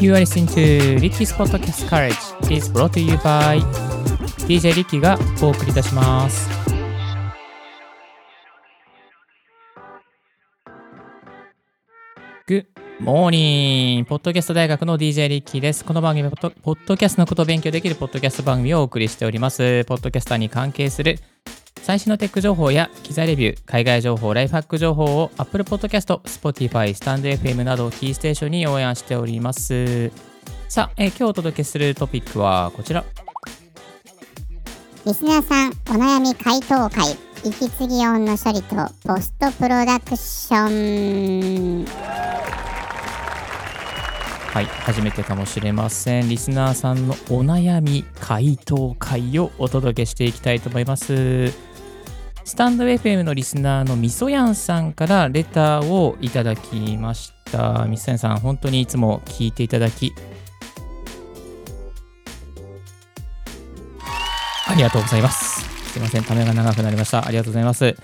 You are listening to Ricky's Podcast Courage is brought to you by DJ リッキーがお送りいたします。Good morning! ポッドキャスト大学の DJ リッキーです。この番組はポポッドキャストのことを勉強できるポッドキャスト番組をお送りしております。ポッドキャスターに関係する最新のテック情報や機材レビュー、海外情報、ライフハック情報を Apple Podcast、Spotify、StandFM などをキーステーションに応援しております。さあ、えー今日お届けするトピックはこちら。リスナーさん、お悩み回答会、息継ぎ音の処理とポストプロダクション。はい、初めてかもしれません。リスナーさんのお悩み回答会をお届けしていきたいと思います。スタンド FM のリスナーのみそやんさんからレターをいただきました。みそやんさん、本当にいつも聞いていただき、ありがとうございます。すいません、ためが長くなりました。ありがとうございます。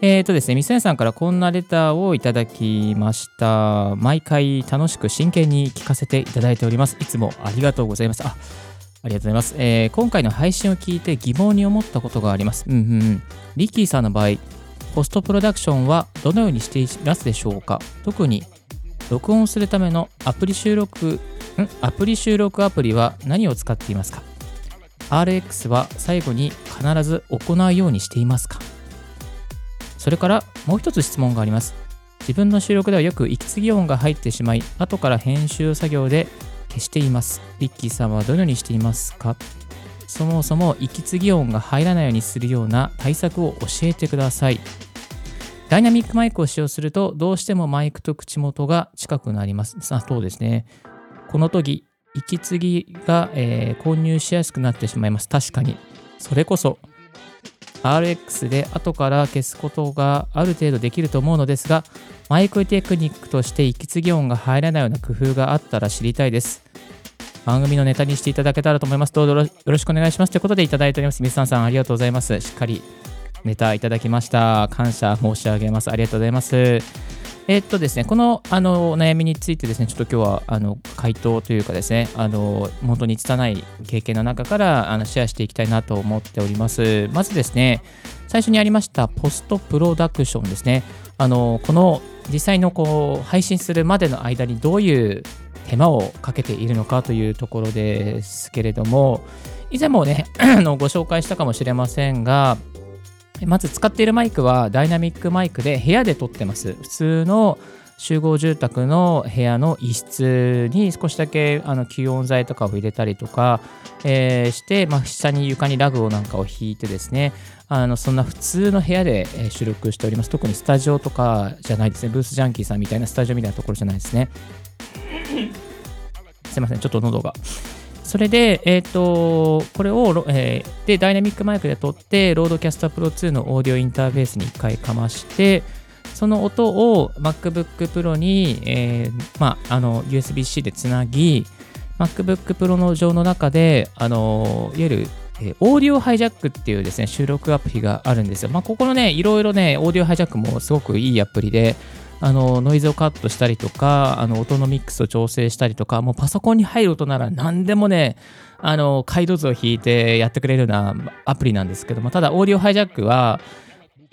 えーとですね、みそやんさんからこんなレターをいただきました。毎回楽しく真剣に聞かせていただいております。いつもありがとうございます。あありがとうございます、えー今回の配信を聞いて疑問に思ったことがあります。うんうんうん。リッキーさんの場合、ポストプロダクションはどのようにしていますでしょうか？特に録音するためのアプリ収録、ん？アプリ収録アプリは何を使っていますか？RX は最後に必ず行うようにしていますか？それからもう一つ質問があります。自分の収録ではよく息継ぎ音が入ってしまい、後から編集作業で消しています。リッキーさんはどのようにしていますか？そもそも息継ぎ音が入らないようにするような対策を教えてください。ダイナミックマイクを使用すると、どうしてもマイクと口元が近くなります。あ、そうですね。この時、息継ぎが、えー混入しやすくなってしまいます。確かに。それこそ、RX で後から消すことがある程度できると思うのですが、マイクテクニックとして息継ぎ音が入らないような工夫があったら知りたいです。番組のネタにしていただけたらと思います。どうぞよろしくお願いします。ということでいただいております。ミスさんさんありがとうございます。しっかりネタいただきました。感謝申し上げます。ありがとうございます。えっとですね、このあのお悩みについてですね、ちょっと今日はあの回答というかですね、あの本当に拙い経験の中からあのシェアしていきたいなと思っております。まずですね、最初にありましたポストプロダクションですね。あのこの実際のこう配信するまでの間にどういう手間をかけているのかというところですけれども、以前もね、のご紹介したかもしれませんが、まず使っているマイクはダイナミックマイクで部屋で撮ってます。普通の集合住宅の部屋の一室に少しだけあの吸音材とかを入れたりとか、えーして、まあ、下に床にラグをなんかを引いてですね。あのそんな普通の部屋で収録しております。特にスタジオとかじゃないですね。 Booth Junkie さんみたいなスタジオみたいなところじゃないですね。すいませんちょっと喉がそれで、えっ、と、これを、えーで、ダイナミックマイクで撮って、 RODECaster Pro 2のオーディオインターフェースに1回かまして、その音を MacBook Pro に、えーまあ、あの、USB-C でつなぎ、MacBook Pro の上の中で、あの、いわゆる、えオーディオハイジャックっていうですね、収録アプリがあるんですよ。まあ、ここのね、いろいろね、オーディオハイジャックもすごくいいアプリで、あのノイズをカットしたりとか、あの音のミックスを調整したりとか、もうパソコンに入る音なら何でもね、あの解像図を引いてやってくれるようなアプリなんですけども、ただ、オーディオハイジャックは、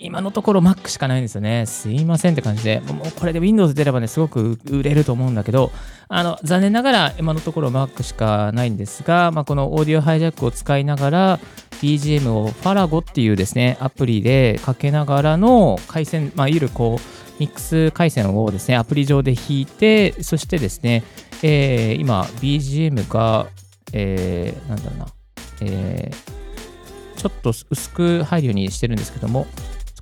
今のところ Mac しかないんですよね。すいませんって感じで、もうこれで Windows 出ればね、すごく売れると思うんだけど、あの残念ながら今のところ Mac しかないんですが、まあ、このオーディオハイジャックを使いながら、BGM を Farago っていうですね、アプリでかけながらの回線、まあ、いわゆるこう、ミックス回線をですね、アプリ上で弾いて、そしてですね、えー今、BGM が、えーなんだろうな、えーちょっと薄く入るようにしてるんですけども、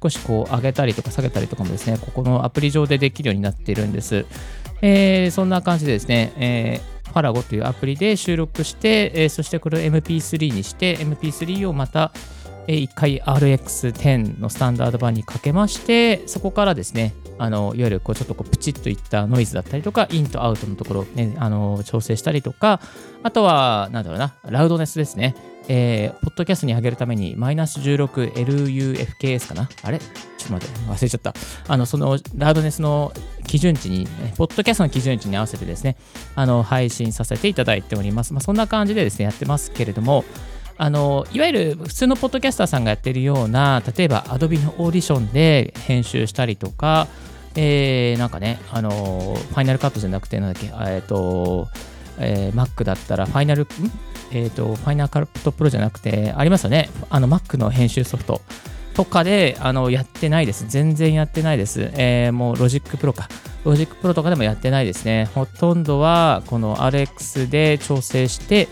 少しこう上げたりとか下げたりとかもですね、ここのアプリ上でできるようになっているんです。えーそんな感じでですね、えー、ファラゴというアプリで収録して、えーそしてこれを MP3 にして、MP3 をまた、えー1回 RX10 のスタンダード版にかけまして、そこからですね、あのいわゆるこうちょっとこうプチッといったノイズだったりとか、インとアウトのところを、ね、あの調整したりとか、あとは、なんだろうな、ラウドネスですね。えーポッドキャストに上げるために、マイナス 16LUFKS かな？あれ？ちょっと待って、忘れちゃった。あの、その、ラウドネスの基準値に、ポッドキャストの基準値に合わせてですね、あの配信させていただいております。まあ、そんな感じでですね、やってますけれども、あのいわゆる普通のポッドキャスターさんがやってるような、例えば Adobe のオーディションで編集したりとか、えー、なんかね、あのファイナルカットじゃなくて、なんだっけ、えっ、と、えー、Mac だったら、ファイナル、えっ、ー、と、 Final Cut Pro じゃなくて、ありますよね、あの Mac の編集ソフトとかであのやってないです。全然やってないです。えー、もう Logic Pro か。 Logic Pro とかでもやってないですね。ほとんどはこの RX で調整して、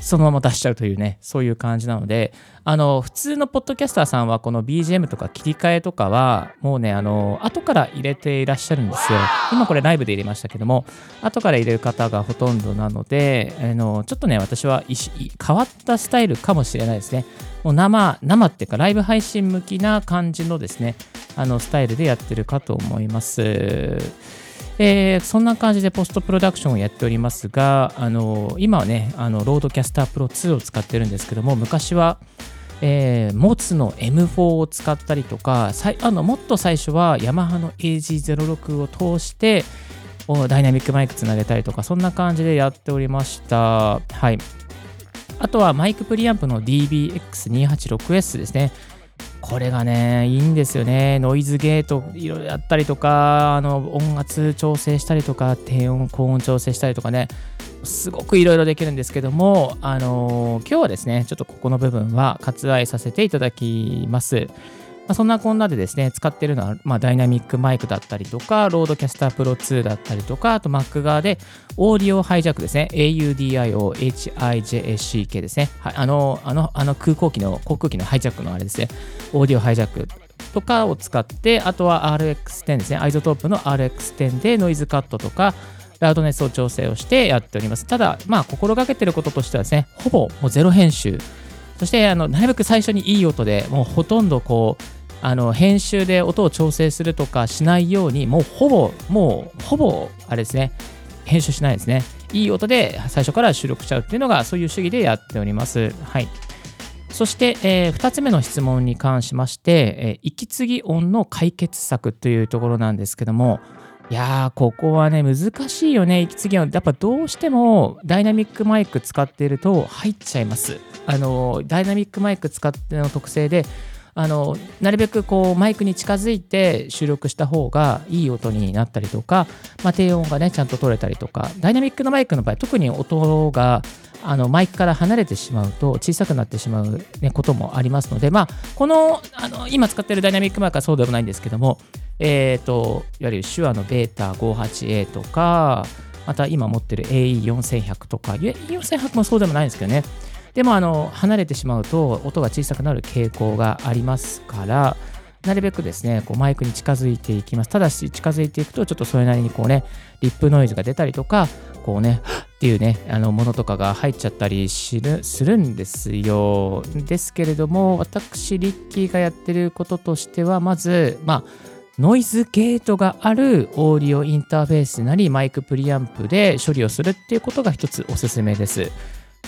そのまま出しちゃうというね、そういう感じなので、あの、普通のポッドキャスターさんは、この BGM とか切り替えとかは、もうね、あの、後から入れていらっしゃるんですよ。今これライブで入れましたけども、後から入れる方がほとんどなので、あの、ちょっとね、私は変わったスタイルかもしれないですね。もう生、生っていうか、ライブ配信向きな感じのですね、あの、スタイルでやってるかと思います。えー、そんな感じでポストプロダクションをやっておりますが、あの今はね、あの RODECaster Pro 2を使ってるんですけども、昔は、えー、 MOTU の M4 を使ったりとか、あのもっと最初はヤマハの AG06 を通して、ダイナミックマイクつなげたりとか、そんな感じでやっておりました。はい。あとはマイクプリアンプの DBX286S ですね。これがね、いいんですよね。ノイズゲートいろいろやったりとか、あの音圧調整したりとか、低音、高音調整したりとかね、すごくいろいろできるんですけども、あの、今日はですね、ちょっとここの部分は割愛させていただきます。まあ、そんなこんなでですね、使ってるのは、まあ、ダイナミックマイクだったりとか、 RODECaster Pro 2だったりとか、あと Mac 側でオーディオハイジャックですね、AUDIO-HIJACK ですね。はい、あの、あの、あの空港機の、航空機のハイジャックのあれですね、 Audio Hijack とかを使って、あとは RX10 ですね、 iZotope の RX10 でノイズカットとか、ラウドネスを調整をしてやっております。ただ、まあ、心がけてることとしてはですね、ほぼもうゼロ編集。そして、あのなるべく最初にいい音でもうほとんどこう、あの編集で音を調整するとかしないように、もうほぼ、もうほぼ、あれですね、編集しないですね。いい音で最初から収録しちゃうっていうのが、そういう主義でやっております。はい。そして、えー、2つ目の質問に関しまして、えー、息継ぎ音の解決策というところなんですけども、いやー、ここはね、難しいよね、息継ぎ音。やっぱどうしてもダイナミックマイク使っていると入っちゃいます。あの、ダイナミックマイク使っての特性で、あのなるべくこうマイクに近づいて収録した方がいい音になったりとか、まあ、低音がねちゃんと取れたりとかダイナミックのマイクの場合特に音があのマイクから離れてしまうと小さくなってしまう、ね、こともありますので、まあ、このあの今使っているダイナミックマイクはそうでもないんですけども、えーと、いわゆる手話のベータ 58A とかまた今持ってる AE4100 とか E4100 もそうでもないんですけどね。でもあの離れてしまうと音が小さくなる傾向がありますからなるべくですねこうマイクに近づいていきますただし近づいていくとちょっとそれなりにこうねリップノイズが出たりとかこうねっていうねあのものとかが入っちゃったりするんですよですけれども私リッキーがやってることとしてはまずまあノイズゲートがあるオーディオインターフェースなりマイクプリアンプで処理をするっていうことが一つおすすめです。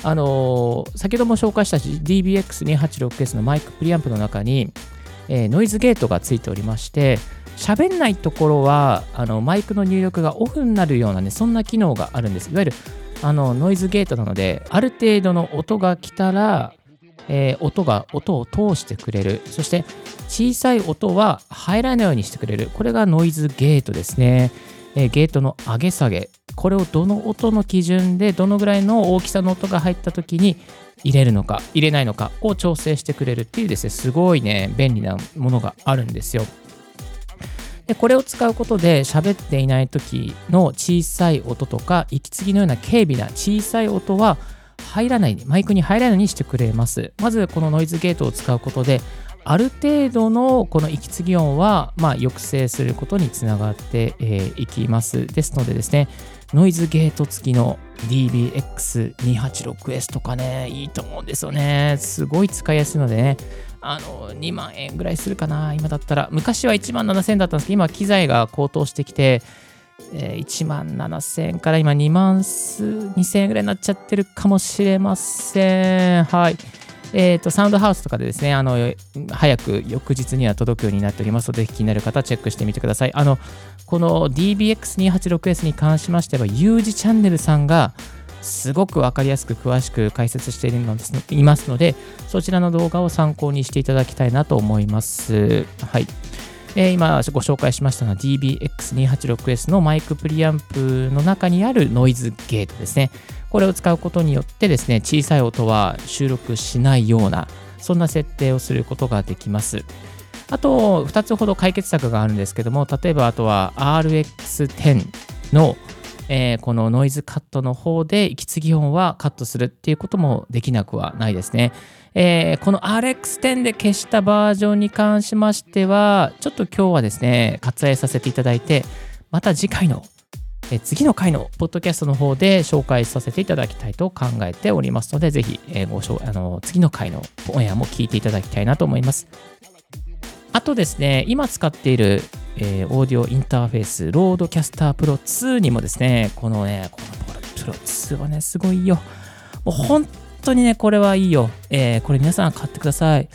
あのー、先ほども紹介した DBX286S のマイクプリアンプの中に、えー、ノイズゲートがついておりまして、喋んないところはあのマイクの入力がオフになるようなね、そんな機能があるんです。いわゆるあのノイズゲートなので、ある程度の音が来たら、えー、音が音を通してくれる。そして小さい音は入らないようにしてくれる。これがノイズゲートですね。えー、ゲートの上げ下げ。これをどの音の基準でどのぐらいの大きさの音が入った時に入れるのか入れないのかを調整してくれるっていうですねすごいね便利なものがあるんですよでこれを使うことで喋っていない時の小さい音とか息継ぎのような軽微な小さい音は入らないマイクに入らないようにしてくれますまずこのノイズゲートを使うことである程度のこの息継ぎ音は、ま、抑制することにつながってい、きます。ですのでですね、ノイズゲート付きの DBX286S とかね、いいと思うんですよね。すごい使いやすいのでね、あの、2万円ぐらいするかな、今だったら。昔は1万7000円だったんですけど、今機材が高騰してきて、えー、1万7000円から今2万2000円ぐらいになっちゃってるかもしれません。はい。えーと、サウンドハウスとかでですね、あの早く翌日には届くようになっておりますので、気になる方はチェックしてみてください。あのこの DBX286S に関しましては、U 字チャンネルさんがすごく分かりやすく詳しく解説しているのです、いますので、そちらの動画を参考にしていただきたいなと思います。はい。えー、今ご紹介しましたのは DBX286S のマイクプリアンプの中にあるノイズゲートですね。これを使うことによってですね、小さい音は収録しないような、そんな設定をすることができます。あと、2つほど解決策があるんですけども、例えばあとは RX10 の、えー、このノイズカットの方で息継ぎ音はカットするっていうこともできなくはないですね。えー、この RX10 で消したバージョンに関しましては、ちょっと今日はですね、割愛させていただいて、また次回のえ次の回のポッドキャストの方で紹介させていただきたいと考えておりますので、ぜひ、えごあの次の回のオンエアも聞いていただきたいなと思います。あとですね、今使っている、えー、オーディオインターフェース、 RODECaster Pro 2にもですね、このね、このプロ2はね、すごいよ。もう本当にね、これはいいよ。えー、これ皆さん買ってください。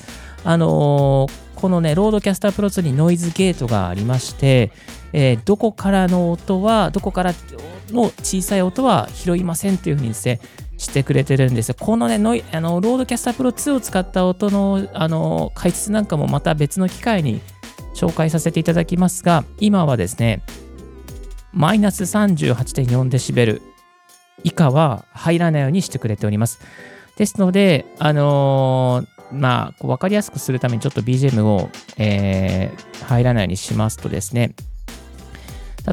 あのーこのね、 RODECaster Pro 2にノイズゲートがありまして、えー、どこからの音は、どこからの小さい音は拾いませんというふうにですね、してくれてるんですよ。このね、ノイあの RODECaster Pro 2を使った音のあの解説なんかもまた別の機会に紹介させていただきますが、今はですね、マイナス 38.4dB 以下は入らないようにしてくれております。ですので、あのー、まあ、こう分かりやすくするためにちょっと BGM を、えー、入らないようにしますとですね、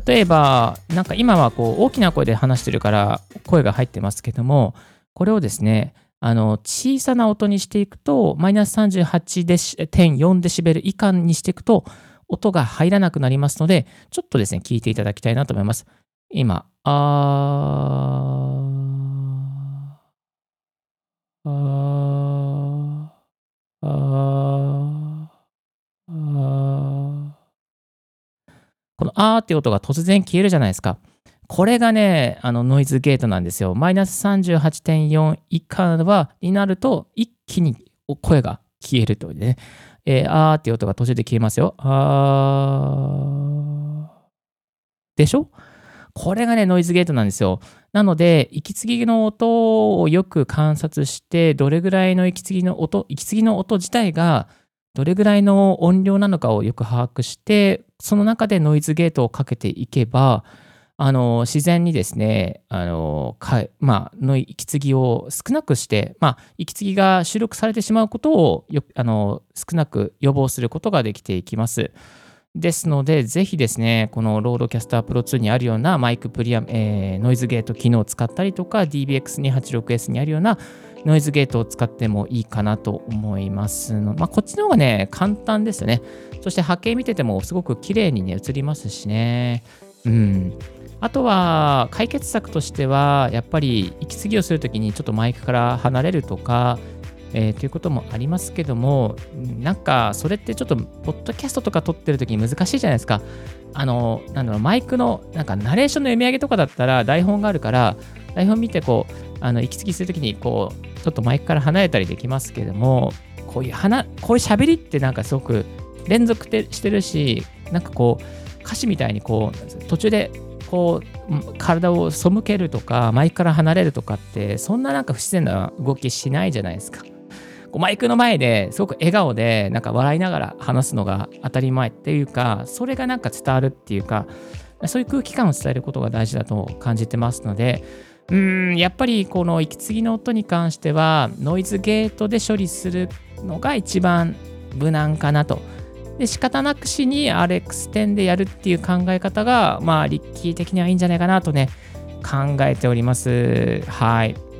例えば、なんか今はこう大きな声で話してるから声が入ってますけども、これをですね、あの小さな音にしていくと、マイナス38.4デシベル以下にしていくと、音が入らなくなりますので、ちょっとですね、聞いていただきたいなと思います。今、あー、あー、あー、あー。このあーって音が突然消えるじゃないですか。これがね、あのノイズゲートなんですよ。マイナス38.4以下はになると、一気に声が消えるというね。えー、あーって音が途中で消えますよ。あー。でしょ？これがね、ノイズゲートなんですよ。なので、息継ぎの音をよく観察して、どれぐらいの息継ぎの音、息継ぎの音自体がどれぐらいの音量なのかをよく把握して、その中でノイズゲートをかけていけば、あの自然にですね、あのかまあ、の息継ぎを少なくして、まあ、息継ぎが収録されてしまうことをよあの少なく予防することができていきます。ですので、ぜひですね、この RODECaster Pro 2にあるようなマイクプリア、えー、ノイズゲート機能を使ったりとか、DBX286S にあるようなノイズゲートを使ってもいいかなと思いますの。まあ、こっちの方がね、簡単ですよね。そして波形見ててもすごく綺麗にね、映りますしね。うん。あとは、解決策としては、やっぱり息継ぎをするときにちょっとマイクから離れるとか、えー、ということもありますけども、なんかそれってちょっと、ポッドキャストとか撮ってるときに難しいじゃないですか。あの、なんだろう、マイクの、なんかナレーションの読み上げとかだったら台本があるから、台本見てこう、あの息継ぎするときにこう、ちょっとマイクから離れたりできますけども、こういう話、こういう喋りってなんかすごく連続てしてるし、なんかこう、歌詞みたいにこう、途中でこう体を背けるとかマイクから離れるとかってそんななんか不自然な動きしないじゃないですか。こうマイクの前ですごく笑顔でなんか笑いながら話すのが当たり前っていうかそれがなんか伝わるっていうかそういう空気感を伝えることが大事だと感じてますのでうんやっぱりこの息継ぎの音に関してはノイズゲートで処理するのが一番無難かなと。で仕方なくしに RX10 でやるっていう考え方がまあリッキー的にはいいんじゃないかなとね考えております。はい。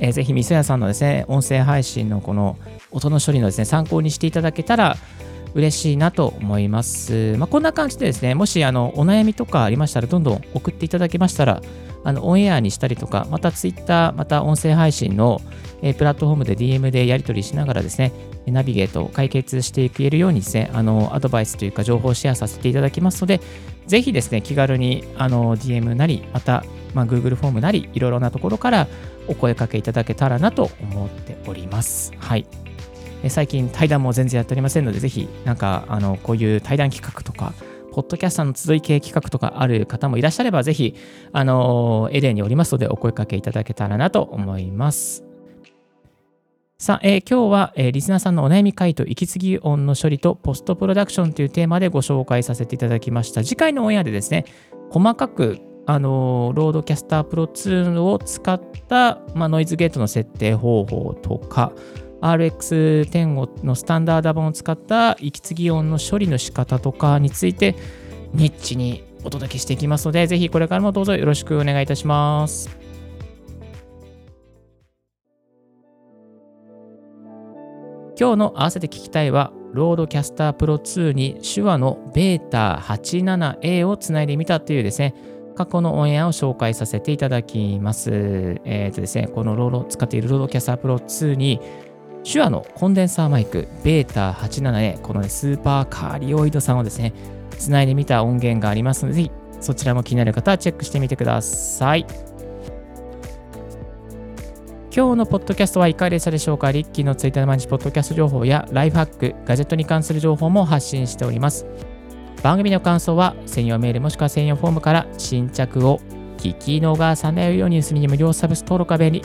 えー、ぜひ、みそやさんのですね、音声配信のこの音の処理のですね、参考にしていただけたら嬉しいなと思います。まあ、こんな感じでですね、もしあのお悩みとかありましたら、どんどん送っていただけましたら、あのオンエアにしたりとか、また Twitter、また音声配信の、え、プラットフォームで DM でやり取りしながらですね、ナビゲートを解決していけるようにですね、あのアドバイスというか情報をシェアさせていただきますので、ぜひですね、気軽にあの DM なり、また、まあ、Google フォームなり、いろいろなところからお声かけいただけたらなと思っております。はい。最近対談も全然やっておりませんので、ぜひ、なんか、あの、こういう対談企画とか、ポッドキャスターの集い系企画とかある方もいらっしゃれば、ぜひ、あの、エレンにおりますので、お声かけいただけたらなと思います。さあ、えー、今日は、えー、リスナーさんのお悩み回答、息継ぎ音の処理とポストプロダクションというテーマでご紹介させていただきました。次回のオンエアでですね、細かく、あのー、 RODECaster Pro 2を使った、まあ、ノイズゲートの設定方法とか、RX10 のスタンダード版を使った息継ぎ音の処理の仕方とかについて、ニッチにお届けしていきますので、ぜひこれからもどうぞよろしくお願いいたします。今日の合わせて聞きたいは、 RODECaster Pro 2に SHURE の BETA 87A をつないでみたというですね、過去のオンエアを紹介させていただきます。えっ、ー、とですね、この RODE、使っている RODECaster Pro 2に、 SHURE のコンデンサーマイク、 BETA 87A、この、ね、スーパーカーディオイドさんをですね、つないでみた音源がありますので、ぜひそちらも気になる方はチェックしてみてください。今日のポッドキャストはいかがでしたでしょうか？リッキーのツイッターの毎日ポッドキャスト情報やライフハック、ガジェットに関する情報も発信しております。番組の感想は専用メールもしくは専用フォームから新着を聞き逃さないようにするに無料サブス登録が便利。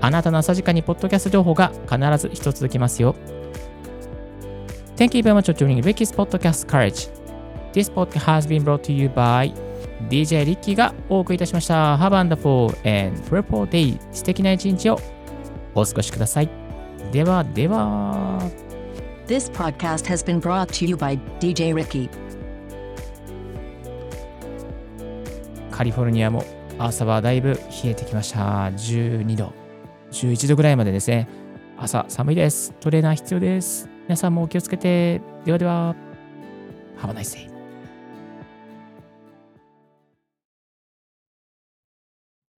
あなたの朝時間にポッドキャスト情報が必ず一つ続きますよ。Thank you very much for tuning Ricky's Podcast Courage. This podcast has been brought to you by DJ リッキーがお送りいたしました。Have a wonderful and fruitful day. 素敵な一日をお過ごしください。ではでは。This podcast has been brought to you by DJ Ricky. カリフォルニアも朝はだいぶ冷えてきました。12度、11度ぐらいまでですね。朝寒いです。トレーナー必要です。皆さんもお気をつけて。ではでは。Have a nice day.